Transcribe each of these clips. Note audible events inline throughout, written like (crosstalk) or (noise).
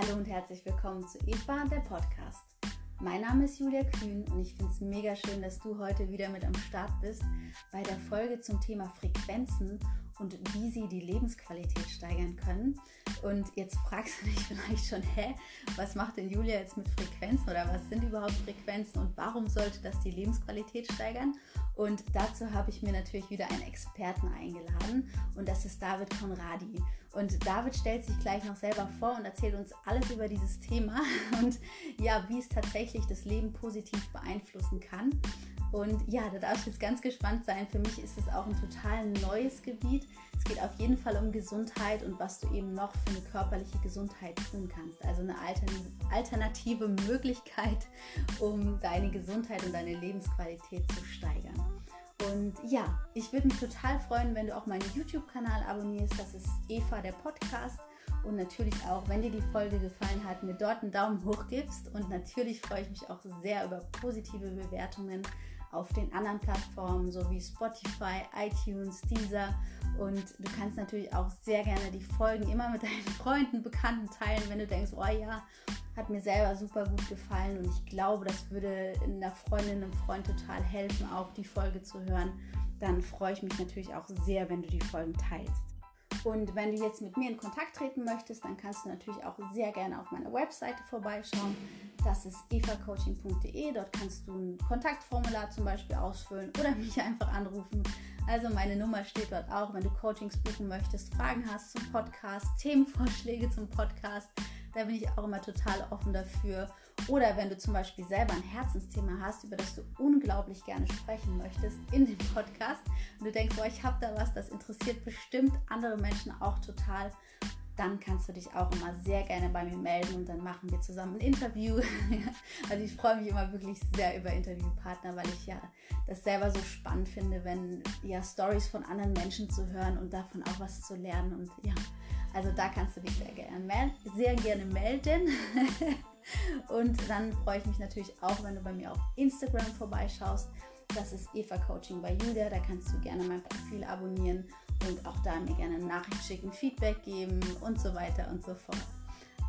Hallo und herzlich willkommen zu Eva, der Podcast. Mein Name ist Julia Kühn und ich finde es mega schön, dass du heute wieder mit am Start bist bei der Folge zum Thema Frequenzen und wie sie die Lebensqualität steigern können. Und jetzt fragst du dich (laughs) vielleicht schon, hä, was macht denn Julia jetzt mit Frequenzen oder was sind überhaupt Frequenzen und warum sollte das die Lebensqualität steigern? Und dazu habe ich mir natürlich wieder einen Experten eingeladen und das ist David Konradi. Und David stellt sich gleich noch selber vor und erzählt uns alles über dieses Thema (laughs) und ja, wie es tatsächlich das Leben positiv beeinflussen kann. Und ja, da darf ich jetzt ganz gespannt sein. Für mich ist es auch ein total neues Gebiet. Es geht auf jeden Fall um Gesundheit und was du eben noch für eine körperliche Gesundheit tun kannst. Also eine alternative Möglichkeit, um deine Gesundheit und deine Lebensqualität zu steigern. Und ja, ich würde mich total freuen, wenn du auch meinen YouTube-Kanal abonnierst. Das ist Eva der Podcast. Und natürlich auch, wenn dir die Folge gefallen hat, mir dort einen Daumen hoch gibst. Und natürlich freue ich mich auch sehr über positive Bewertungen auf den anderen Plattformen, so wie Spotify, iTunes, Deezer. Und du kannst natürlich auch sehr gerne die Folgen immer mit (laughs) deinen Freunden, Bekannten teilen, wenn du denkst, oh ja, hat mir selber super gut gefallen und ich glaube, das würde einer Freundin, einem Freund total helfen, auch die Folge zu hören. Dann freue ich mich natürlich auch sehr, wenn du die Folgen teilst. Und wenn du jetzt mit mir in Kontakt treten möchtest, dann kannst du natürlich auch sehr gerne auf meiner Webseite vorbeischauen. Das ist evacoaching.de. Dort kannst du ein Kontaktformular zum Beispiel ausfüllen oder (laughs) mich einfach anrufen. Also meine Nummer steht dort auch, wenn du Coachings buchen möchtest, Fragen hast zum Podcast, Themenvorschläge zum Podcast. Da bin ich auch immer total offen dafür. Oder wenn du zum Beispiel selber ein Herzensthema hast, über das du unglaublich gerne sprechen möchtest in dem Podcast und du denkst, boah, ich habe da was, das interessiert bestimmt andere Menschen auch total, dann kannst du dich auch immer sehr gerne bei mir melden und dann machen wir zusammen ein Interview. (laughs) also ich freue mich immer wirklich sehr über Interviewpartner, weil ich ja das selber so spannend finde, wenn ja Stories von anderen Menschen zu hören und davon auch was zu lernen und ja, also da kannst du dich sehr gerne, sehr gerne melden. (laughs) Und dann freue ich mich natürlich auch, wenn du bei mir auf Instagram vorbeischaust. Das ist Eva Coaching bei Julia. Da kannst du gerne mein Profil abonnieren und auch da mir gerne Nachricht schicken, Feedback geben und so weiter und so fort.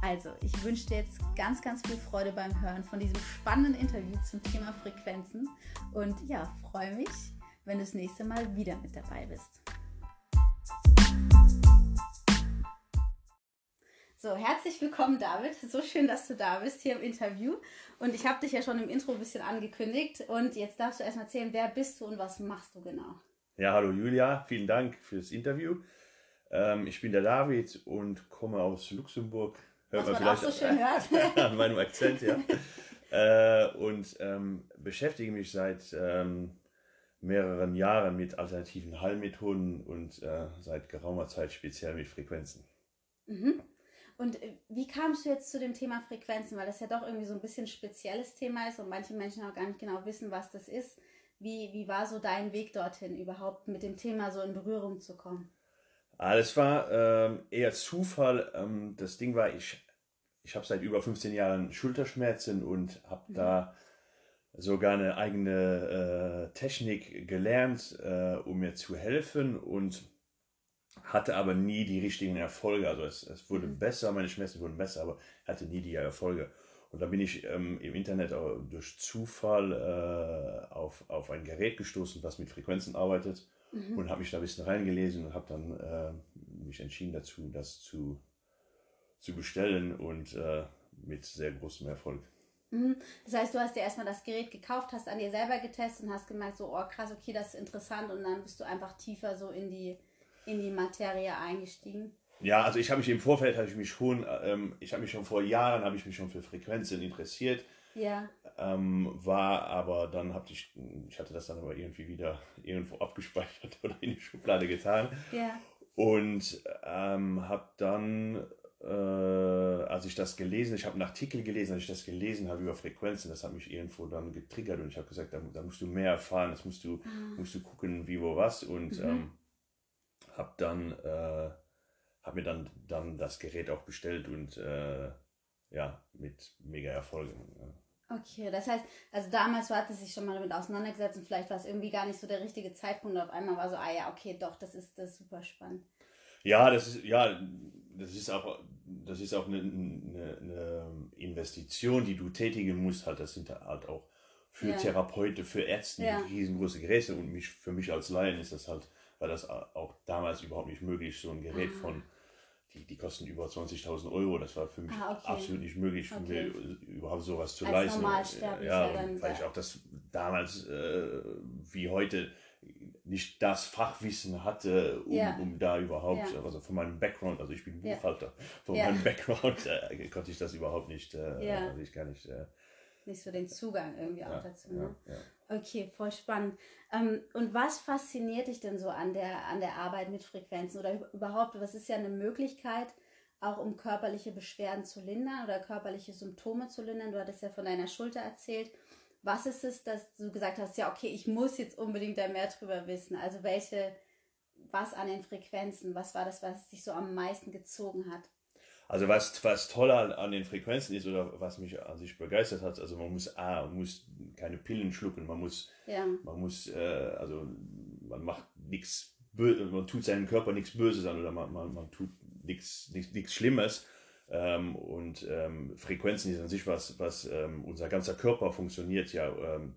Also, ich wünsche dir jetzt ganz, ganz viel Freude beim Hören von diesem spannenden Interview zum Thema Frequenzen und ja, freue mich, wenn du das nächste Mal wieder mit dabei bist. So, herzlich willkommen, David. So schön, dass du da bist hier im Interview. Und ich habe dich ja schon im Intro ein bisschen angekündigt. Und jetzt darfst du erstmal erzählen, wer bist du und was machst du genau? Ja, hallo Julia, vielen Dank für das Interview. Ähm, ich bin der David und komme aus Luxemburg. Hört was man, man vielleicht auch so schön (laughs) hört. an meinem Akzent, ja. äh, und ähm, beschäftige mich seit ähm, mehreren Jahren mit alternativen Heilmethoden und äh, seit geraumer Zeit speziell mit Frequenzen. Mhm. Und äh, wie kamst du jetzt zu dem Thema Frequenzen? Weil das ja doch irgendwie so ein bisschen ein spezielles Thema ist und manche Menschen auch gar nicht genau wissen, was das ist. Wie, wie war so dein Weg dorthin, überhaupt mit dem Thema so in Berührung zu kommen? Alles ah, war ähm, eher Zufall. Ähm, das Ding war, ich, ich habe seit über 15 Jahren Schulterschmerzen und habe mhm. da sogar eine eigene äh, Technik gelernt, äh, um mir zu helfen. Und hatte aber nie die richtigen Erfolge. Also es, es wurde besser, meine Schmerzen wurden besser, aber hatte nie die Erfolge. Und da bin ich ähm, im Internet durch Zufall äh, auf, auf ein Gerät gestoßen, was mit Frequenzen arbeitet mhm. und habe mich da ein bisschen reingelesen und habe dann äh, mich entschieden dazu, das zu, zu bestellen und äh, mit sehr großem Erfolg. Mhm. Das heißt, du hast dir erstmal das Gerät gekauft, hast an dir selber getestet und hast gemerkt, so, oh krass, okay, das ist interessant und dann bist du einfach tiefer so in die, in die Materie eingestiegen? Ja, also ich habe mich im Vorfeld habe ich mich schon, ähm, ich habe mich schon vor Jahren habe ich mich schon für Frequenzen interessiert. Ja. Ähm, war aber dann habe ich, ich hatte das dann aber irgendwie wieder irgendwo abgespeichert (laughs) oder in die Schublade getan. Ja. Und ähm, habe dann, äh, als ich das gelesen, ich habe einen Artikel gelesen, als ich das gelesen habe über Frequenzen, das hat mich irgendwo dann getriggert und ich habe gesagt, da, da, musst du mehr erfahren, das musst du, ah. musst du gucken, wie, wo, was und mhm. ähm, habe dann äh, habe mir dann dann das Gerät auch bestellt und äh, ja mit mega Erfolgen. Ja. Okay, das heißt, also damals du hattest dich schon mal damit auseinandergesetzt und vielleicht war es irgendwie gar nicht so der richtige Zeitpunkt. Auf einmal war so, ah ja, okay, doch, das ist das ist super spannend. Ja, das ist, ja, das ist auch, das ist auch eine, eine, eine Investition, die du tätigen musst. Halt, das sind halt auch für Ja. Therapeuten, für Ärzte Ja. riesengroße Geräte und mich, für mich als Laien ist das halt, war das auch damals überhaupt nicht möglich, so ein Gerät Ah. von, die, die kosten über 20.000 Euro, das war für mich Ah, okay. absolut nicht möglich, für Okay. mich überhaupt sowas zu Als leisten. Normalsterblicher ja, und weil ich auch das damals äh, wie heute nicht das Fachwissen hatte, um, Ja. um da überhaupt, Ja. also von meinem Background, also ich bin. Buchhalter, von Ja. meinem Background äh, konnte ich das überhaupt nicht, äh, also ich gar nicht, äh, Nicht so den Zugang irgendwie auch ja, dazu. Ne? ja, ja. Okay, voll spannend. Ähm, und was fasziniert dich denn so an der, an der Arbeit mit Frequenzen oder üb- überhaupt, was ist ja eine Möglichkeit, auch um körperliche Beschwerden zu lindern oder körperliche Symptome zu lindern? Du hattest ja von deiner Schulter erzählt. Was ist es, dass du gesagt hast, ja, okay, ich muss jetzt unbedingt da mehr drüber wissen? Also welche, was an den Frequenzen, was war das, was dich so am meisten gezogen hat? Also was, was toll an, an den Frequenzen ist oder was mich an sich begeistert hat, also man muss A, man muss keine Pillen schlucken, man muss Ja, man muss, äh, also man macht nichts böse, man tut seinem Körper nichts Böses an oder man, man, man tut nichts Schlimmes. Ähm, und ähm, Frequenzen ist an sich was, was ähm, unser ganzer Körper funktioniert ja ähm,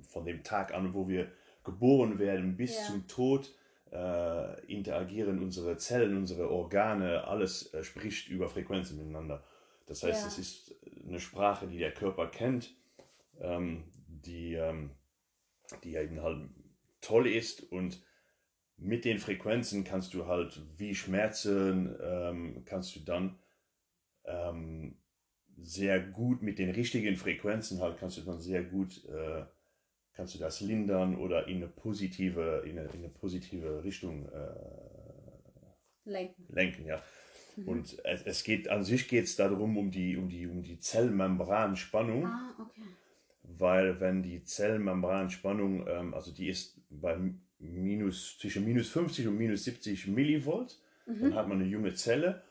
von dem Tag an, wo wir geboren werden bis Ja. zum Tod. Äh, interagieren unsere Zellen, unsere Organe, alles äh, spricht über Frequenzen miteinander. Das heißt, Ja. es ist eine Sprache, die der Körper kennt, ähm, die, ähm, die eben halt toll ist und mit den Frequenzen kannst du halt wie Schmerzen, ähm, kannst du dann ähm, sehr gut mit den richtigen Frequenzen halt, kannst du dann sehr gut, äh, kannst du das lindern oder in eine positive, in eine, in eine positive Richtung äh, lenken. lenken, ja. Mhm. Und es, es geht, an sich geht es darum, um die, um die, um die Zellmembranspannung Ah, okay. weil wenn die Zellmembranspannung, ähm, also die ist bei minus, zwischen minus 50 und minus 70 Millivolt, dann hat man eine junge Zelle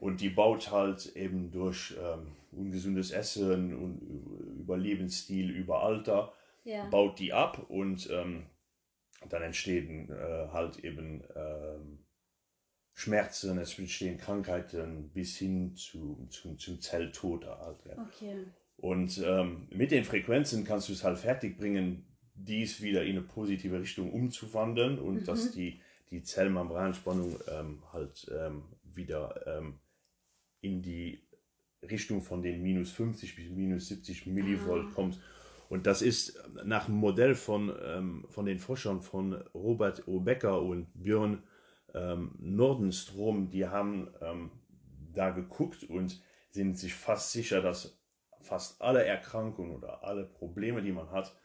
und die baut halt eben durch ähm, ungesundes Essen und über Lebensstil, über Alter, Ja. baut die ab und ähm, dann entstehen äh, halt eben ähm, Schmerzen, es entstehen Krankheiten bis hin zu, zu, zum Zelltod halt. Ja. Okay. Und ähm, mit den Frequenzen kannst du es halt fertigbringen, dies wieder in eine positive Richtung umzuwandeln und dass die, die Zellmembranspannung ähm, halt ähm, wieder ähm, in die Richtung von den minus 50 bis minus 70 Millivolt kommt. Und das ist nach dem Modell von, ähm, von den Forschern von Robert O. Becker und Björn ähm, Nordenstrom, die haben ähm, da geguckt und sind sich fast sicher, dass fast alle Erkrankungen oder alle Probleme, die man hat,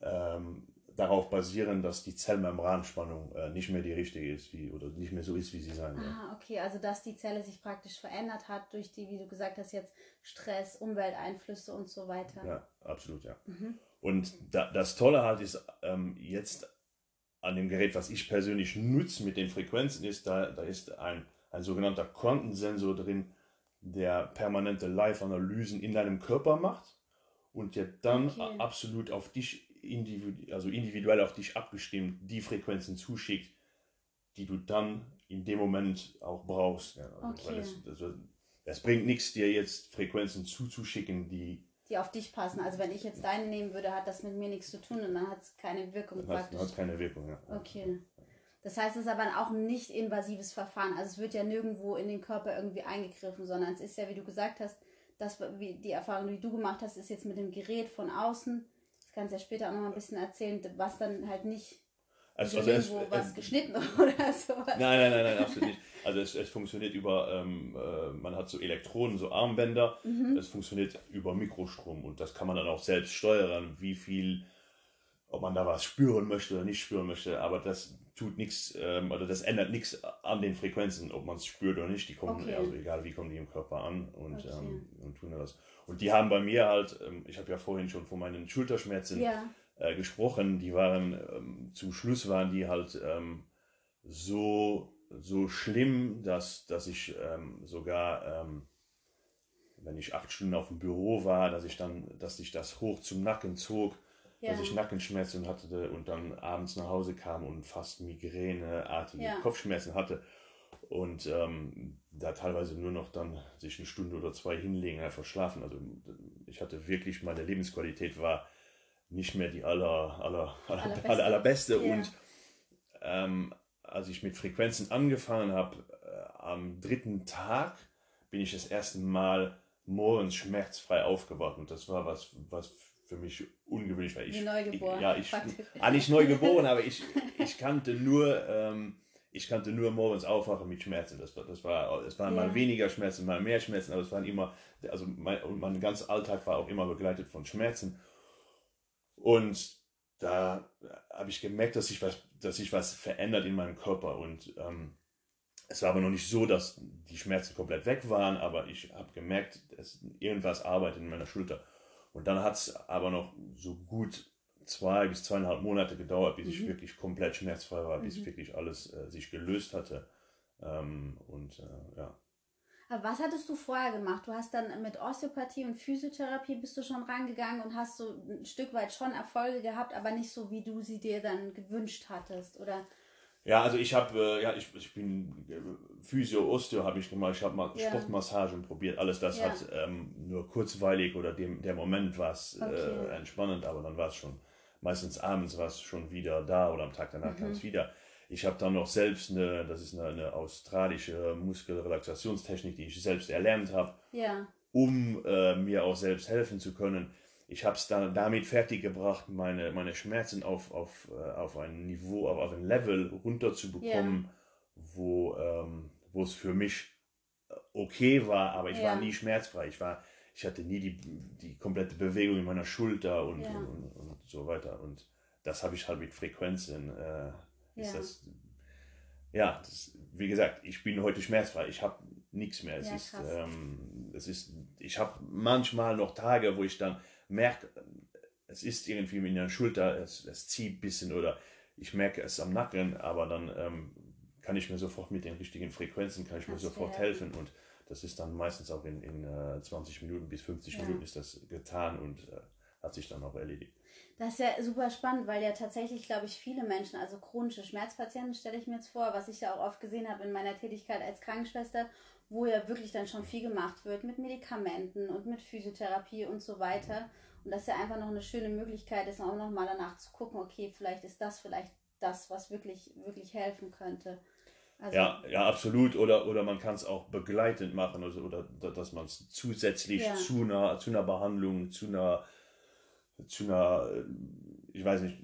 ähm, darauf basieren, dass die Zellmembranspannung äh, nicht mehr die richtige ist, wie, oder nicht mehr so ist, wie sie sein soll. Ah, okay, also dass die Zelle sich praktisch verändert hat durch die, wie du gesagt hast, jetzt Stress, Umwelteinflüsse und so weiter. Ja, absolut, ja. Mhm. Und da, das Tolle halt ist ähm, jetzt an dem Gerät, was ich persönlich nutze mit den Frequenzen, ist, da, da ist ein, ein sogenannter Quantensensor drin, der permanente Live-Analysen in deinem Körper macht und der dann Okay. absolut auf dich, individu also individuell auf dich abgestimmt, die Frequenzen zuschickt, die du dann in dem Moment auch brauchst. Ja, also, Okay. es, also, es bringt nichts, dir jetzt Frequenzen zuzuschicken, die Die auf dich passen. Also wenn ich jetzt deine nehmen würde, hat das mit mir nichts zu tun und dann hat es keine Wirkung dann praktisch. hat keine Wirkung. Ja. Okay. Das heißt, es ist aber auch ein nicht invasives Verfahren. Also es wird ja nirgendwo in den Körper irgendwie eingegriffen, sondern es ist ja, wie du gesagt hast, das, wie die Erfahrung, die du gemacht hast, ist jetzt mit dem Gerät von außen. Kannst du ja später auch noch ein bisschen erzählen, was dann halt nicht Also, also also es, irgendwo was es, geschnitten (laughs) oder sowas. nein, nein, nein, nein, absolut nicht. Also es, es funktioniert über, ähm, äh, man hat so Elektroden, so Armbänder. Mhm. Es funktioniert über Mikrostrom und das kann man dann auch selbst steuern, wie viel, ob man da was spüren möchte oder nicht spüren möchte. Aber das tut nichts, ähm, oder das ändert nichts an den Frequenzen, ob man es spürt oder nicht. Die kommen, Okay. also egal wie kommen die im Körper an und, Okay. ähm, und tun das. Und die haben bei mir halt, ähm, ich habe ja vorhin schon von meinen Schulterschmerzen Ja, äh, gesprochen, die waren ähm, zum Schluss waren die halt ähm, so so schlimm, dass dass ich ähm, sogar wenn ich acht Stunden auf dem Büro war, dass ich dann, dass sich das hoch zum Nacken zog, ja. dass ich Nackenschmerzen hatte und dann abends nach Hause kam und fast Migräneartige Ja. Kopfschmerzen hatte. und ähm, da teilweise nur noch dann sich eine Stunde oder zwei hinlegen, einfach schlafen. Also ich hatte wirklich, meine Lebensqualität war nicht mehr die aller, aller, aller, (laughs) allerbeste. aller, allerbeste. Yeah. Und ähm, als ich mit Frequenzen angefangen habe, äh, am dritten Tag bin ich das erste Mal morgens schmerzfrei aufgewacht. Und das war was, was für mich ungewöhnlich war. Ich. Ich, ja, ich, (laughs) ah, nicht neugeboren, aber ich, ich kannte nur, ähm, ich kannte nur morgens aufwachen mit Schmerzen. Das war, das war, es waren ja. mal weniger Schmerzen, mal mehr Schmerzen, aber es waren immer, also mein, mein ganzer Alltag war auch immer begleitet von Schmerzen. Und da habe ich gemerkt, dass sich was, dass sich was verändert in meinem Körper. Und ähm, es war aber noch nicht so, dass die Schmerzen komplett weg waren, aber ich habe gemerkt, dass irgendwas arbeitet in meiner Schulter. Und dann hat es aber noch so gut zwei bis zweieinhalb Monate gedauert, bis mhm. ich wirklich komplett schmerzfrei war, bis mhm. wirklich alles äh, sich gelöst hatte. Ähm, und äh, ja. Aber was hattest du vorher gemacht? Du hast dann mit Osteopathie und Physiotherapie bist du schon rangegangen und hast so ein Stück weit schon Erfolge gehabt, aber nicht so, wie du sie dir dann gewünscht hattest, oder? Ja, also ich habe, äh, ja, ich, ich bin äh, Physio, Osteo habe ich gemacht, ich habe mal ja. Sportmassagen probiert, alles das ja. hat ähm, nur kurzweilig oder dem, der Moment war es äh, okay. äh, entspannend, aber dann war es schon, meistens abends war es schon wieder da oder am Tag danach mhm. kam es wieder. Ich habe dann noch selbst eine, das ist eine, eine australische Muskelrelaxationstechnik, die ich selbst erlernt habe, ja. um äh, mir auch selbst helfen zu können ich habe es dann damit fertiggebracht, meine, meine Schmerzen auf, auf, äh, auf ein Niveau, auf, auf ein Level runterzubekommen, ja. wo ähm, es für mich äh, okay war, aber ich ja. war nie schmerzfrei. Ich war, ich hatte nie die, die komplette Bewegung in meiner Schulter und, ja. und, und, und, so weiter. Und das habe ich halt mit Frequenzen. Äh, ist das, ja, das, wie gesagt, ich bin heute schmerzfrei. Ich habe nichts mehr. Es ist, ähm, es ist, ich habe manchmal noch Tage, wo ich dann merke, es ist irgendwie in der Schulter, es, es zieht ein bisschen oder ich merke es am Nacken, aber dann ähm, kann ich mir sofort mit den richtigen Frequenzen, kann ich mir sofort helfen und das ist dann meistens auch in, in äh, 20 Minuten bis 50 ja. Minuten ist das getan und äh, hat sich dann auch erledigt. Das ist ja super spannend, weil ja tatsächlich, glaube ich, viele Menschen, also chronische Schmerzpatienten, stelle ich mir jetzt vor, was ich ja auch oft gesehen habe in meiner Tätigkeit als Krankenschwester wo ja wirklich dann schon viel gemacht wird mit Medikamenten und mit Physiotherapie und so weiter. Und das ja einfach noch eine schöne Möglichkeit ist, auch nochmal danach zu gucken, okay, vielleicht ist das vielleicht das, was wirklich, wirklich helfen könnte. Also, ja, ja, absolut. Oder, oder man kann es auch begleitend machen, also, oder dass man es zusätzlich ja. zu, einer, zu einer Behandlung, zu einer, zu einer, ich weiß nicht,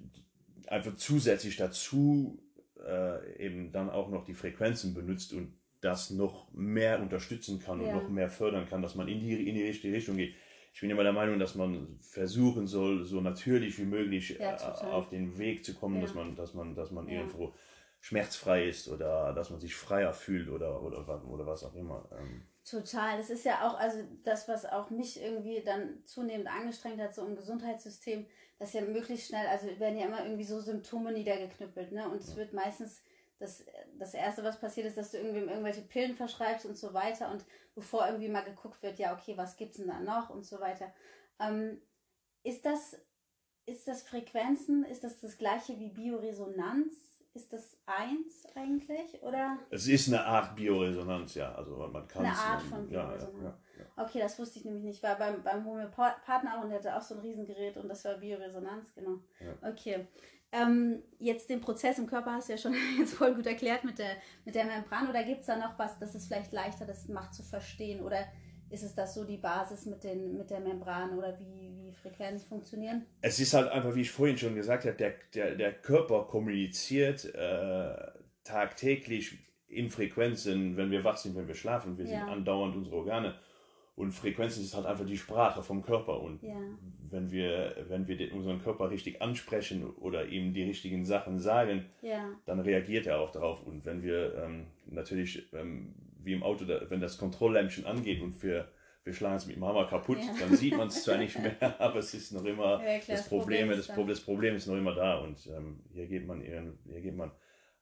einfach zusätzlich dazu äh, eben dann auch noch die Frequenzen benutzt und das noch mehr unterstützen kann und ja. noch mehr fördern kann, dass man in die, in die richtige Richtung geht. Ich bin immer der Meinung, dass man versuchen soll, so natürlich wie möglich ja, äh, auf den Weg zu kommen, ja. dass man, dass man, dass man irgendwo schmerzfrei ist oder dass man sich freier fühlt oder, oder, oder was auch immer. Ähm. Total. Das ist ja auch, also das, was auch mich irgendwie dann zunehmend angestrengt hat, so im Gesundheitssystem, dass ja möglichst schnell, also werden ja immer irgendwie so Symptome niedergeknüppelt, ne? Und es wird meistens das, das Erste, was passiert ist, dass du irgendwem irgendwelche Pillen verschreibst und so weiter und bevor irgendwie mal geguckt wird, ja, okay, was gibt's denn da noch und so weiter. Ähm, ist das, ist das Frequenzen, ist das das gleiche wie Bioresonanz? Ist das eins eigentlich, oder? Es ist eine Art Bioresonanz, ja. Also man kann Eine Art von Bioresonanz. Ja, ja, ja, okay, das wusste ich nämlich nicht. War beim, beim Homöopathen auch und der hatte auch so ein Riesengerät und das war Bioresonanz, genau. Okay. Ähm, jetzt den Prozess im Körper hast du ja schon (laughs) jetzt voll gut erklärt mit der, mit der Membran. Oder gibt es da noch was, das es vielleicht leichter das macht zu verstehen? Oder ist es das so die Basis mit, den, mit der Membran oder wie, wie Frequenzen funktionieren? Es ist halt einfach, wie ich vorhin schon gesagt habe, der, der, der Körper kommuniziert äh, tagtäglich in Frequenzen, wenn wir wach sind, wenn wir schlafen. Wir ja. sind andauernd unsere Organe und Frequenzen ist halt einfach die Sprache vom Körper. Und ja. wenn wir, wenn wir den, unseren Körper richtig ansprechen oder ihm die richtigen Sachen sagen, ja. dann reagiert er auch darauf. Und wenn wir ähm, natürlich, ähm, wie im Auto, da, wenn das Kontrolllämpchen angeht und wir, wir schlagen es mit dem Hammer kaputt, ja. dann sieht man es zwar nicht mehr, (laughs) aber es ist noch immer klar, das, Problem, das, Problem das, Problem ist noch immer da. Und ähm, hier geht man hier geht man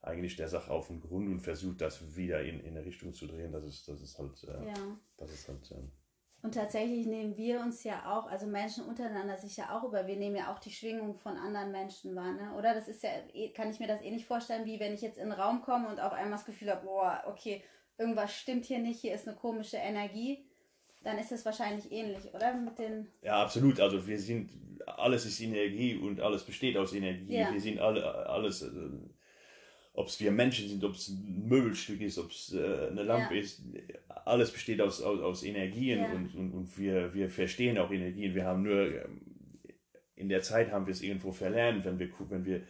eigentlich der Sache auf den Grund und versucht das wieder in, in eine Richtung zu drehen, dass es, dass es halt, äh, das ist halt ähm, Und tatsächlich nehmen wir uns ja auch, also Menschen untereinander sich ja auch über, wir nehmen ja auch die Schwingung von anderen Menschen wahr, ne? Oder das ist ja, eh, kann ich mir das eh nicht vorstellen, wie wenn ich jetzt in den Raum komme und auf einmal das Gefühl habe, boah, okay, irgendwas stimmt hier nicht, hier ist eine komische Energie, dann ist es wahrscheinlich ähnlich, oder? Mit den. Ja, absolut. Also wir sind, alles ist Energie und alles besteht aus Energie. Ja. Wir sind alle, alles. Äh, ob es wir Menschen sind, ob es ein Möbelstück ist, ob es äh, eine Lampe ja. ist, alles besteht aus, aus, aus Energien ja. und, und, und wir, wir verstehen auch Energien. Wir haben nur, ähm, in der Zeit haben wir es irgendwo verlernt, wenn wir, wenn wir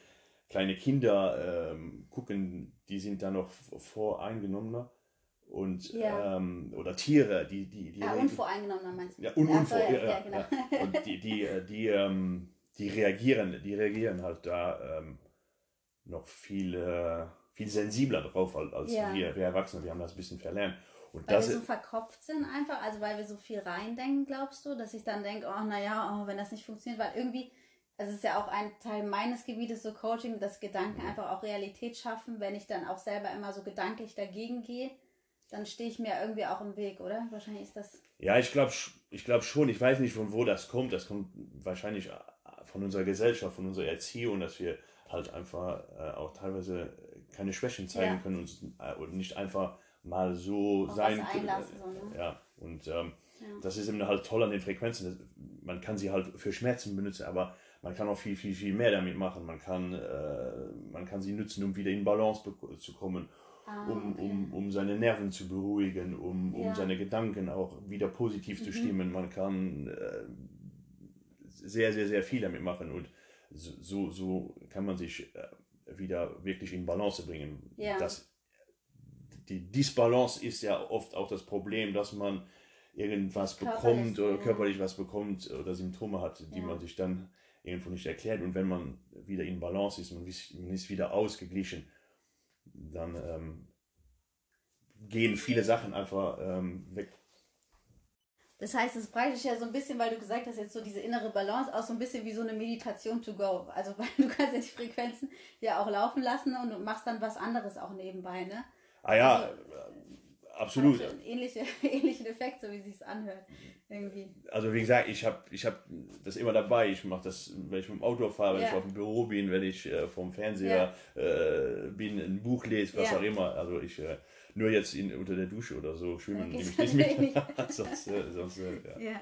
kleine Kinder ähm, gucken, die sind da noch voreingenommener und ja. ähm, oder Tiere, die die die ja, unvoreingenommener meinst du? Ja, un, unvor, ja, ja, genau. Und die die äh, die ähm, die reagieren, die reagieren halt da ähm, noch viel, äh, viel sensibler drauf als ja. wir, wir Erwachsene. Wir haben das ein bisschen verlernt. Und weil wir so verkopft sind einfach, also weil wir so viel reindenken, glaubst du, dass ich dann denke, oh naja, oh, wenn das nicht funktioniert, weil irgendwie, es ist ja auch ein Teil meines Gebietes, so Coaching, dass Gedanken mhm. einfach auch Realität schaffen, wenn ich dann auch selber immer so gedanklich dagegen gehe, dann stehe ich mir irgendwie auch im Weg, oder? Wahrscheinlich ist das. Ja, ich glaube ich glaub schon, ich weiß nicht, von wo das kommt. Das kommt wahrscheinlich von unserer Gesellschaft, von unserer Erziehung, dass wir halt einfach äh, auch teilweise keine Schwächen zeigen ja. können und, äh, und nicht einfach mal so Auf sein können. So, ne? Ja, und ähm, ja. das ist eben halt toll an den Frequenzen. Man kann sie halt für Schmerzen benutzen, aber man kann auch viel, viel, viel mehr damit machen. Man kann, äh, man kann sie nutzen, um wieder in Balance zu kommen, ah, um, okay. um, um seine Nerven zu beruhigen, um, um ja. seine Gedanken auch wieder positiv mhm. zu stimmen. Man kann äh, sehr, sehr, sehr viel damit machen und so, so kann man sich äh, wieder wirklich in Balance bringen. Ja. Das, die Disbalance ist ja oft auch das Problem, dass man irgendwas bekommt oder körperlich was bekommt oder Symptome hat, die ja. man sich dann irgendwo nicht erklärt. Und wenn man wieder in Balance ist und man ist wieder ausgeglichen, dann ähm, gehen viele Sachen einfach ähm, weg. Das heißt, es ist praktisch ja so ein bisschen, weil du gesagt hast, jetzt so diese innere Balance, auch so ein bisschen wie so eine Meditation to go. Also, (laughs) weil du kannst ja die Frequenzen ja auch laufen lassen und du machst dann was anderes auch nebenbei, ne? Ah ja, also, absolut. Also ähnliche, (laughs) ähnlichen Effekt, so wie sich anhört. Irgendwie. Also wie gesagt, ich habe ich hab das immer dabei. Ich mache das, wenn ich mit dem Auto fahre, wenn ja. ich auf dem Büro bin, wenn ich äh, vom Fernseher ja. äh, bin, ein Buch lese, was ja. auch immer. Also ich äh, nur jetzt in, unter der Dusche oder so schwimmen nehme ich (laughs) nicht mit. sonst, äh, sonst, äh, ja. ja.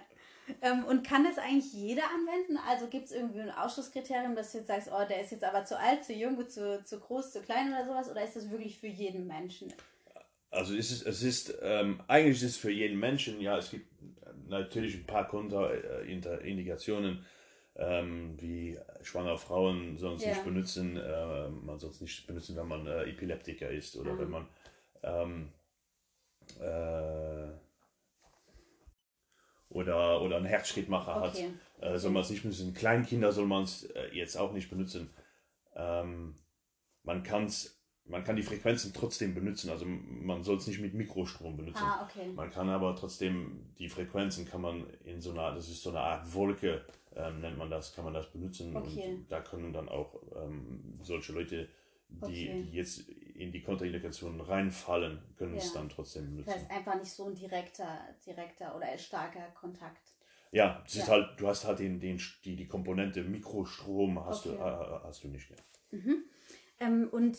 Ähm, und kann das eigentlich jeder anwenden? Also gibt es irgendwie ein Ausschlusskriterium, dass du jetzt sagst, oh, der ist jetzt aber zu alt, zu jung, zu, zu groß, zu klein oder sowas? Oder ist das wirklich für jeden Menschen? Also es ist, es ist ähm, eigentlich ist es für jeden Menschen, ja, es gibt natürlich ein paar Kontraindikationen, ähm, wie schwangere Frauen sonst ja. nicht benutzen, äh, man sonst nicht benutzen, wenn man äh, Epileptiker ist oder mhm. wenn man ähm, äh, oder, oder einen Herzschrittmacher okay. hat, äh, soll man es nicht benutzen. Kleinkinder soll man es äh, jetzt auch nicht benutzen. Ähm, man kann's man kann die Frequenzen trotzdem benutzen, also man soll es nicht mit Mikrostrom benutzen. Ah, okay. Man kann aber trotzdem die Frequenzen kann man in so einer, das ist so eine Art Wolke, ähm, nennt man das, kann man das benutzen okay. und da können dann auch ähm, solche Leute, die, okay. die, jetzt in die Kontraindikationen reinfallen, können ja. es dann trotzdem benutzen. Das heißt einfach nicht so ein direkter, direkter oder starker Kontakt. Ja, es ja. ist halt, du hast halt den, den, die, die Komponente Mikrostrom hast, okay. du, äh, hast du nicht. Mhm. Ähm, und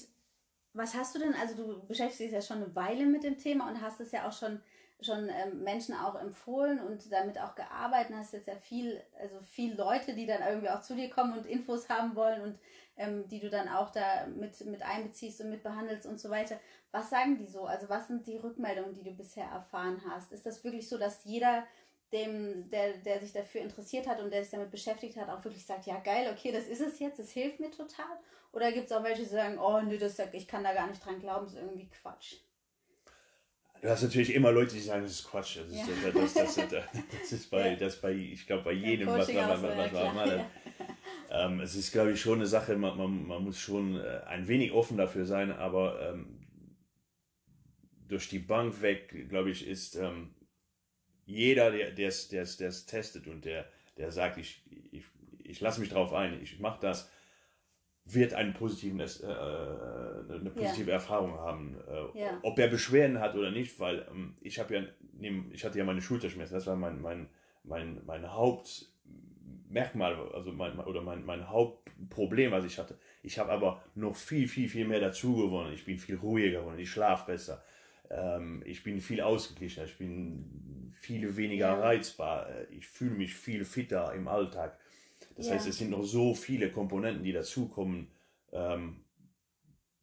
was hast du denn, also du beschäftigst dich ja schon eine Weile mit dem Thema und hast es ja auch schon, schon ähm, Menschen auch empfohlen und damit auch gearbeitet. Hast jetzt ja viel, also viel Leute, die dann irgendwie auch zu dir kommen und Infos haben wollen und ähm, die du dann auch da mit, mit einbeziehst und mit behandelst und so weiter. Was sagen die so? Also was sind die Rückmeldungen, die du bisher erfahren hast? Ist das wirklich so, dass jeder dem, der, der sich dafür interessiert hat und der sich damit beschäftigt hat, auch wirklich sagt, ja geil, okay, das ist es jetzt, das hilft mir total? Oder gibt es auch welche, die sagen, oh nee, das, ich kann da gar nicht dran glauben, das ist irgendwie Quatsch? Du hast natürlich immer Leute, die sagen, das ist Quatsch. Das ist, ja. das, das, das, das, ist bei, das bei, ich glaube, bei jedem, was, man, was, was, was man ja. ähm, Es ist, glaube ich, schon eine Sache, man, man, man muss schon äh, ein wenig offen dafür sein, aber ähm, durch die Bank weg, glaube ich, ist ähm, jeder, der es testet und der, der sagt, ich, ich, ich lasse mich drauf ein, ich mache das, wird einen positiven, äh, eine positive ja. Erfahrung haben. Äh, ja. Ob er Beschwerden hat oder nicht, weil ähm, ich habe ja ich hatte ja meine Schulterschmerzen, das war mein, mein, mein, mein Hauptmerkmal, also mein, oder mein, mein Hauptproblem, was ich hatte. Ich habe aber noch viel, viel, viel mehr dazu gewonnen. Ich bin viel ruhiger geworden, ich schlafe besser. Ähm, ich bin viel ausgeglichener, ich bin viel weniger ja. reizbar, ich fühle mich viel fitter im Alltag. Das ja. heißt, es sind noch so viele Komponenten, die dazukommen, ähm,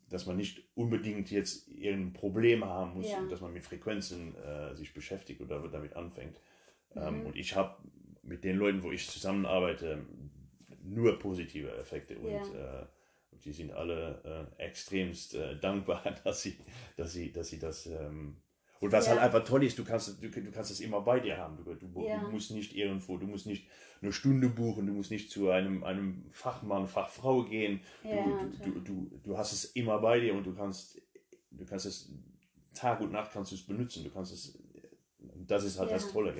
dass man nicht unbedingt jetzt irgendein Problem haben muss, ja. dass man mit Frequenzen äh, sich beschäftigt oder damit anfängt. Ähm, mhm. und ich habe mit den Leuten, wo ich zusammenarbeite, nur positive Effekte und, ja. äh, die sind alle äh, extremst äh, dankbar, (laughs) dass sie, dass sie, dass sie das ähm, und was ja. halt einfach toll ist, du kannst, du, du kannst es immer bei dir haben. Du, du, ja. du, musst nicht irgendwo, du musst nicht eine Stunde buchen, du musst nicht zu einem, einem Fachmann, Fachfrau gehen. Ja, du, du, du, du, hast es immer bei dir und du kannst, du kannst es Tag und Nacht kannst du es benutzen. Du kannst es, das ist halt das Tolle.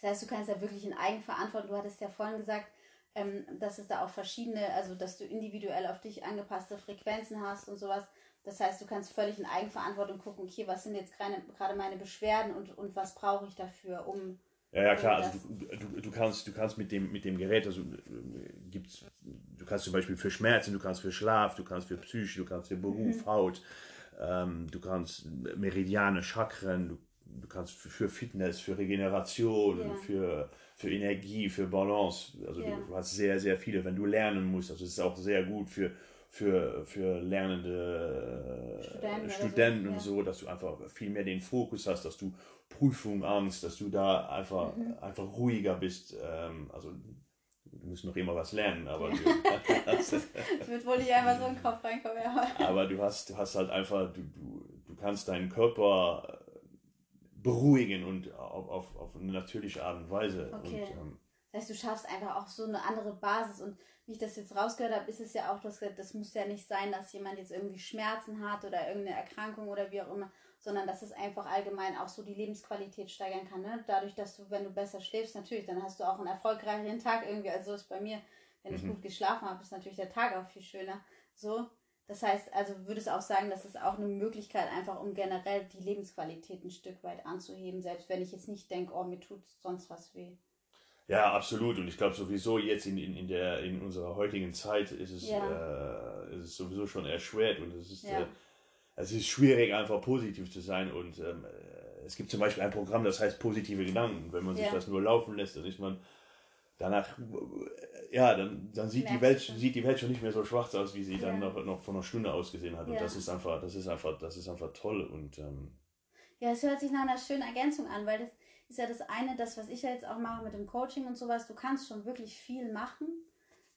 Das heißt, du kannst ja wirklich in Eigenverantwortung, du hattest ja vorhin gesagt, ähm, dass es da auch verschiedene, also dass du individuell auf dich angepasste Frequenzen hast und sowas. Das heißt, du kannst völlig in Eigenverantwortung gucken, okay, was sind jetzt gerade meine Beschwerden und, und was brauche ich dafür, um. Ja, ja, klar. Also du, du, du, kannst, du kannst mit dem, mit dem Gerät, also gibt's, du kannst zum Beispiel für Schmerzen, du kannst für Schlaf, du kannst für Psyche, du kannst für Beruf, mhm. Haut, ähm, du kannst Meridiane, Chakren, du, du kannst für, für Fitness, für Regeneration, ja. für, für Energie, für Balance. Also ja. du, du, hast sehr, sehr viele, wenn du lernen musst. Also es ist auch sehr gut für für, für lernende Studenten, Studenten so, und ja. so, dass du einfach viel mehr den Fokus hast, dass du Prüfung Angst, dass du da einfach, mhm. einfach ruhiger bist. Ähm, also du musst noch immer was lernen, aber du, (laughs) das wird wohl nicht einfach so in den Kopf reinkommen. Ja. aber du hast, du hast halt einfach, du, du, du kannst deinen Körper beruhigen und auf, auf, auf eine natürliche Art und Weise. Okay. Und, ähm, das heißt, du schaffst einfach auch so eine andere Basis und wie ich das jetzt rausgehört habe, ist es ja auch, das, das muss ja nicht sein, dass jemand jetzt irgendwie Schmerzen hat oder irgendeine Erkrankung oder wie auch immer, sondern dass es einfach allgemein auch so die Lebensqualität steigern kann. Ne? Dadurch, dass du, wenn du besser schläfst, natürlich, dann hast du auch einen erfolgreicheren Tag irgendwie. Also ist bei mir, wenn ich mhm. gut geschlafen habe, ist natürlich der Tag auch viel schöner. So. Das heißt, also würdest du auch sagen, dass es auch eine Möglichkeit einfach, um generell die Lebensqualität ein Stück weit anzuheben, selbst wenn ich jetzt nicht denke, oh, mir tut sonst was weh. Ja, absolut. Und ich glaube sowieso jetzt in, in, in, der, in unserer heutigen Zeit ist es, ja. äh, ist es sowieso schon erschwert und es ist, ja. äh, es ist schwierig, einfach positiv zu sein. Und ähm, äh, es gibt zum Beispiel ein Programm, das heißt positive Gedanken. Wenn man sich ja. das nur laufen lässt, dann ist man danach, äh, ja, dann, dann sieht, die Welt, sieht die Welt schon nicht mehr so schwarz aus, wie sie dann noch, noch vor einer Stunde ausgesehen hat. Und das ist einfach, das ist einfach, das ist einfach toll. Und ähm, ja, es hört sich nach einer schönen Ergänzung an, weil das ist ja das eine, das, was ich ja jetzt auch mache mit dem Coaching und sowas. Du kannst schon wirklich viel machen.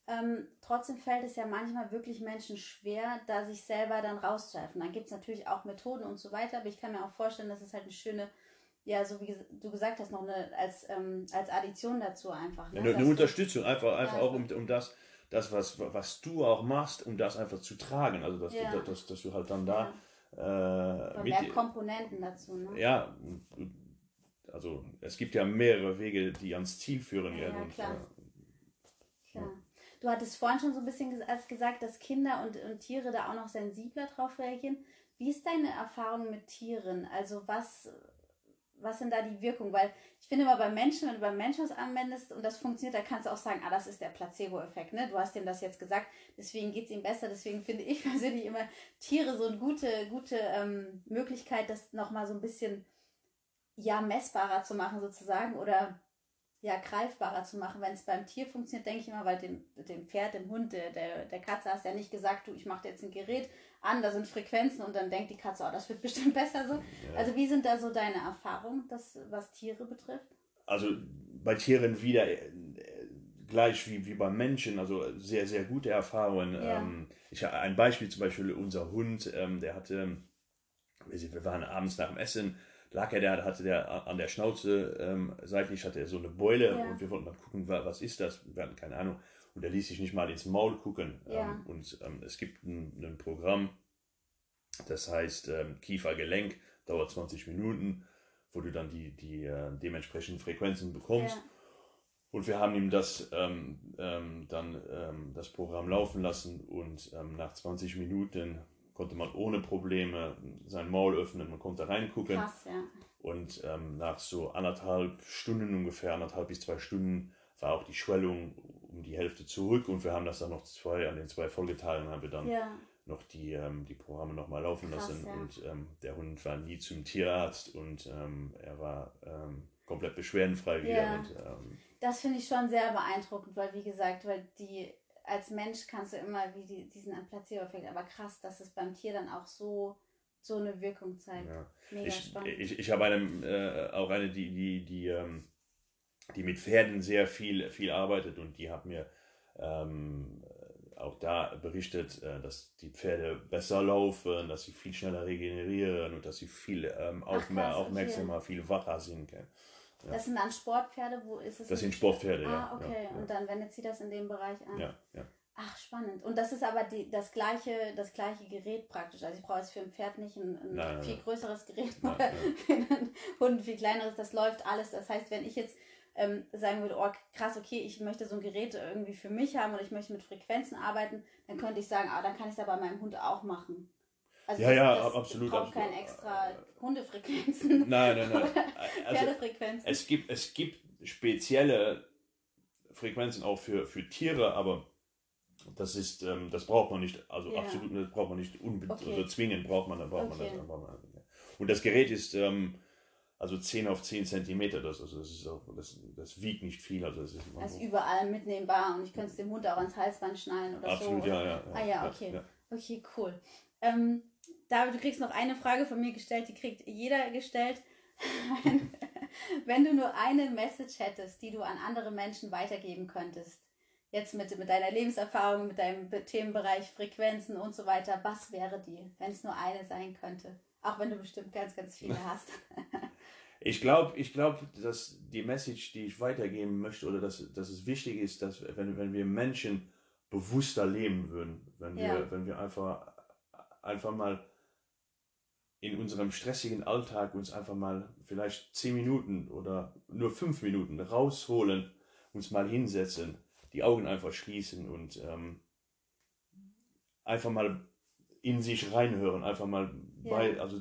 Ähm, trotzdem fällt es ja manchmal wirklich Menschen schwer, da sich selber dann rauszuhelfen. Dann gibt es natürlich auch Methoden und so weiter, aber ich kann mir auch vorstellen, dass es halt eine schöne, ja, so wie du gesagt hast, noch eine, als, ähm, als Addition dazu einfach. Ne? Ja, eine, eine Unterstützung, einfach, einfach ja. auch um, um das, das was, was du auch machst, um das einfach zu tragen. Also, dass, ja. dass, dass, dass, du halt dann da. Äh, mehr Komponenten dazu, ne? Ja, also es gibt ja mehrere Wege, die ans Ziel führen. Ja, und, klar. Äh, klar. Du hattest vorhin schon so ein bisschen gesagt, dass Kinder und, und Tiere da auch noch sensibler drauf reagieren. Wie ist deine Erfahrung mit Tieren? Also was, was sind da die Wirkungen? Weil ich finde immer bei Menschen, wenn du beim Menschen was anwendest und das funktioniert, da kannst du auch sagen, ah, das ist der Placebo-Effekt. Ne? Du hast ihm das jetzt gesagt, deswegen geht es ihm besser. Deswegen finde ich (laughs) persönlich immer Tiere so eine gute, gute ähm, Möglichkeit, das nochmal so ein bisschen ja messbarer zu machen sozusagen oder ja greifbarer zu machen. Wenn es beim Tier funktioniert, denke ich immer, weil dem, dem Pferd, dem Hund, der, der, Katze hast ja nicht gesagt, du, ich mache jetzt ein Gerät an, da sind Frequenzen und dann denkt die Katze, oh, das wird bestimmt (laughs) besser so. Ja. Also wie sind da so deine Erfahrungen, das, was Tiere betrifft? Also bei Tieren wieder äh, gleich wie, wie beim Menschen, also sehr, sehr gute Erfahrungen. Ja. Ähm, ich habe ein Beispiel, zum Beispiel unser Hund, ähm, der hatte, wir waren abends nach dem Essen, lag er da, hatte der an der Schnauze ähm, seitlich hatte er so eine Beule ja. und wir wollten mal gucken, was ist das? Wir hatten keine Ahnung. Und er ließ sich nicht mal ins Maul gucken. Ja. Ähm, und ähm, es gibt ein, ein, Programm, das heißt ähm, Kiefergelenk, dauert 20 Minuten, wo du dann die, die äh, dementsprechenden Frequenzen bekommst. Ja. Und wir haben ihm das ähm, ähm, dann ähm, das Programm laufen lassen und ähm, nach 20 Minuten konnte man ohne Probleme sein Maul öffnen, man konnte reingucken. Krass, ja. Und ähm, nach so anderthalb Stunden ungefähr, anderthalb bis zwei Stunden, war auch die Schwellung um die Hälfte zurück und wir haben das dann noch zwei, an den zwei Folgetagen haben wir dann ja. noch die, ähm, die Programme nochmal laufen Krass, lassen ja. und ähm, der Hund war nie zum Tierarzt und ähm, er war ähm, komplett beschwerdenfrei wieder. Ja. Und, ähm, das finde ich schon sehr beeindruckend, weil wie gesagt, weil die als Mensch kannst du immer wie die, diesen Placebo-Effekt, aber krass, dass es beim Tier dann auch so so eine Wirkung zeigt. Ja. Mega ich, spannend. Ich, ich habe eine, äh, auch eine, die, die, die, ähm, die mit Pferden sehr viel, viel arbeitet und die hat mir ähm, auch da berichtet, äh, dass die Pferde besser laufen, dass sie viel schneller regenerieren und dass sie viel ähm, aufmer Ach, aufmerksamer, okay. viel wacher sind. Ja. Das sind dann Sportpferde, wo ist es? Das sind Sportpferde, ah, ja. Ah, okay. Ja, und dann wendet sie das in dem Bereich an. Ja, ja. Ach, spannend. Und das ist aber die, das, gleiche, das gleiche Gerät praktisch. Also ich brauche jetzt für ein Pferd nicht ein, ein nein, viel nein. größeres Gerät nein, oder (laughs) für einen Hund ein viel kleineres. Das läuft alles. Das heißt, wenn ich jetzt ähm, sagen würde, oh krass, okay, ich möchte so ein Gerät irgendwie für mich haben oder ich möchte mit Frequenzen arbeiten, dann könnte ich sagen, ah, dann kann ich es ja bei meinem Hund auch machen. Also ja, das, ja, das absolut. Ich brauche keine extra Hundefrequenzen. Nein, nein, nein. (laughs) Also, Pferdefrequenzen. Es gibt, es gibt spezielle Frequenzen auch für, für Tiere, aber das ist, ähm, das braucht man nicht, also ja. absolut, das braucht man nicht unbedingt, okay. also zwingend braucht man, braucht okay. man das. Braucht man, ja. Und das Gerät ist ähm, also 10 auf 10 Zentimeter, das, also das, ist auch, das, das wiegt nicht viel. Also das ist, ist überall mitnehmbar und ich könnte es dem Hund auch ans Halsband schnallen oder absolut, so. Absolut, ja, ja, ja. Ah ja, okay. Okay, cool. Ähm, David, du kriegst noch eine Frage von mir gestellt, die kriegt jeder gestellt. (laughs) Wenn du nur eine Message hättest, die du an andere Menschen weitergeben könntest, jetzt mit, mit deiner Lebenserfahrung, mit deinem Themenbereich Frequenzen und so weiter, was wäre die, wenn es nur eine sein könnte? Auch wenn du bestimmt ganz, ganz viele (laughs) hast. ich glaube, ich glaub, dass die Message, die ich weitergeben möchte, oder dass, dass es wichtig ist, dass wenn, wenn wir Menschen bewusster leben würden, wenn wir, ja. wenn wir einfach, einfach mal in unserem stressigen Alltag uns einfach mal vielleicht zehn Minuten oder nur fünf Minuten rausholen, uns mal hinsetzen die Augen einfach schließen und ähm, einfach mal in sich reinhören, einfach mal ja. bei, also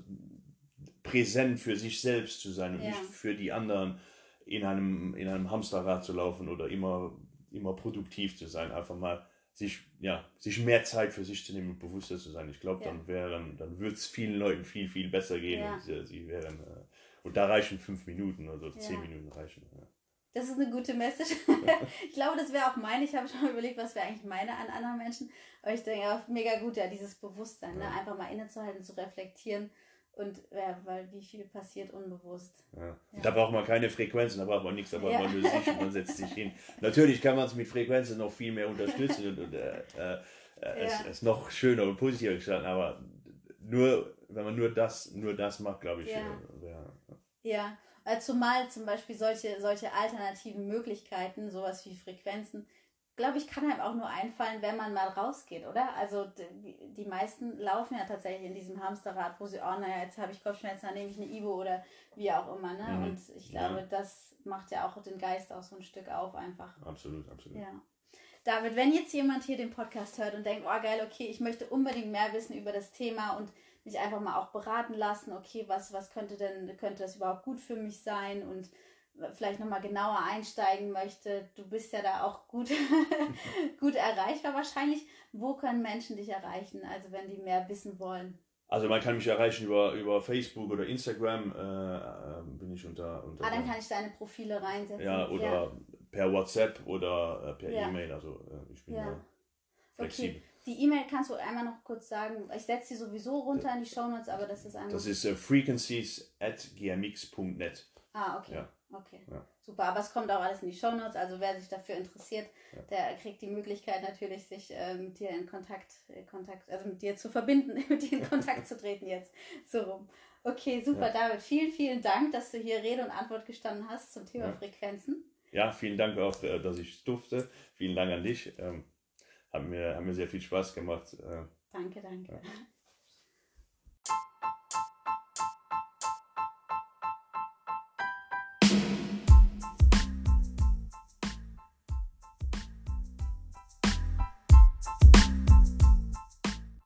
präsent für sich selbst zu sein und ja. nicht für die anderen in einem, in einem Hamsterrad zu laufen oder immer, immer produktiv zu sein, einfach mal sich, ja, sich mehr Zeit für sich zu nehmen und bewusster zu sein. Ich glaube, ja. dann wären, dann würde es vielen Leuten viel, viel besser gehen und sie, sie wären, äh, und da reichen fünf Minuten oder zehn Minuten reichen. Ja. Das ist eine gute Message. (laughs) ich glaube, das wäre auch meine. Ich habe schon mal überlegt, was wäre eigentlich meine an anderen Menschen. Aber ich denke, ja, mega gut, ja, dieses Bewusstsein, ne? einfach mal innezuhalten, zu reflektieren. Und ja, weil wie viel passiert unbewusst. Ja. Ja. Da braucht man keine Frequenzen, da braucht man nichts, da braucht man nur sich und man setzt sich hin. Natürlich kann man es mit Frequenzen noch viel mehr unterstützen und, und äh, äh, es, es noch schöner und positiver gestalten, aber nur, wenn man nur das, nur das macht, glaube ich. Ja. Äh, ja. Äh, zumal zum Beispiel solche, solche alternativen Möglichkeiten, sowas wie Frequenzen, glaube ich, kann einem auch nur einfallen, wenn man mal rausgeht, oder? Also die, die meisten laufen ja tatsächlich in diesem Hamsterrad, wo sie, oh naja, jetzt habe ich Kopfschmerzen, dann nehme ich eine Ibo oder wie auch immer. Ne? Mhm. Und ich glaube, ja. das macht ja auch den Geist auch so ein Stück auf einfach. Absolut, absolut. Ja. David, wenn jetzt jemand hier den Podcast hört und denkt, oh geil, okay, ich möchte unbedingt mehr wissen über das Thema und mich einfach mal auch beraten lassen, okay, was, was könnte denn, könnte das überhaupt gut für mich sein und vielleicht nochmal genauer einsteigen möchte, du bist ja da auch gut, (laughs) gut erreichbar wahrscheinlich. Wo können Menschen dich erreichen, also wenn die mehr wissen wollen? Also man kann mich erreichen über, über Facebook oder Instagram, äh, äh, bin ich unter, unter. Ah, dann kann ich deine Profile reinsetzen. Ja, oder ja. per WhatsApp oder äh, per ja. E-Mail, also äh, ich bin ja. flexibel. Okay. Die E-Mail kannst du einmal noch kurz sagen. Ich setze sie sowieso runter in die Show Notes, aber das ist einmal. Das ist uh, frequencies at gmx.net. Ah, okay. Ja. Okay. Ja. Super, aber es kommt auch alles in die Show Notes. Also wer sich dafür interessiert, ja. der kriegt die Möglichkeit natürlich, sich äh, mit dir in Kontakt, äh, Kontakt, also mit dir zu verbinden, (laughs) mit dir in Kontakt (laughs) zu treten jetzt. So rum. Okay, super, David. Vielen, vielen Dank, dass du hier Rede und Antwort gestanden hast zum Thema Frequenzen. Ja, vielen Dank auch, äh, dass ich durfte. Vielen Dank an dich. Ähm, hat mir, hat mir sehr viel Spaß gemacht. Äh. Danke, danke. Ja.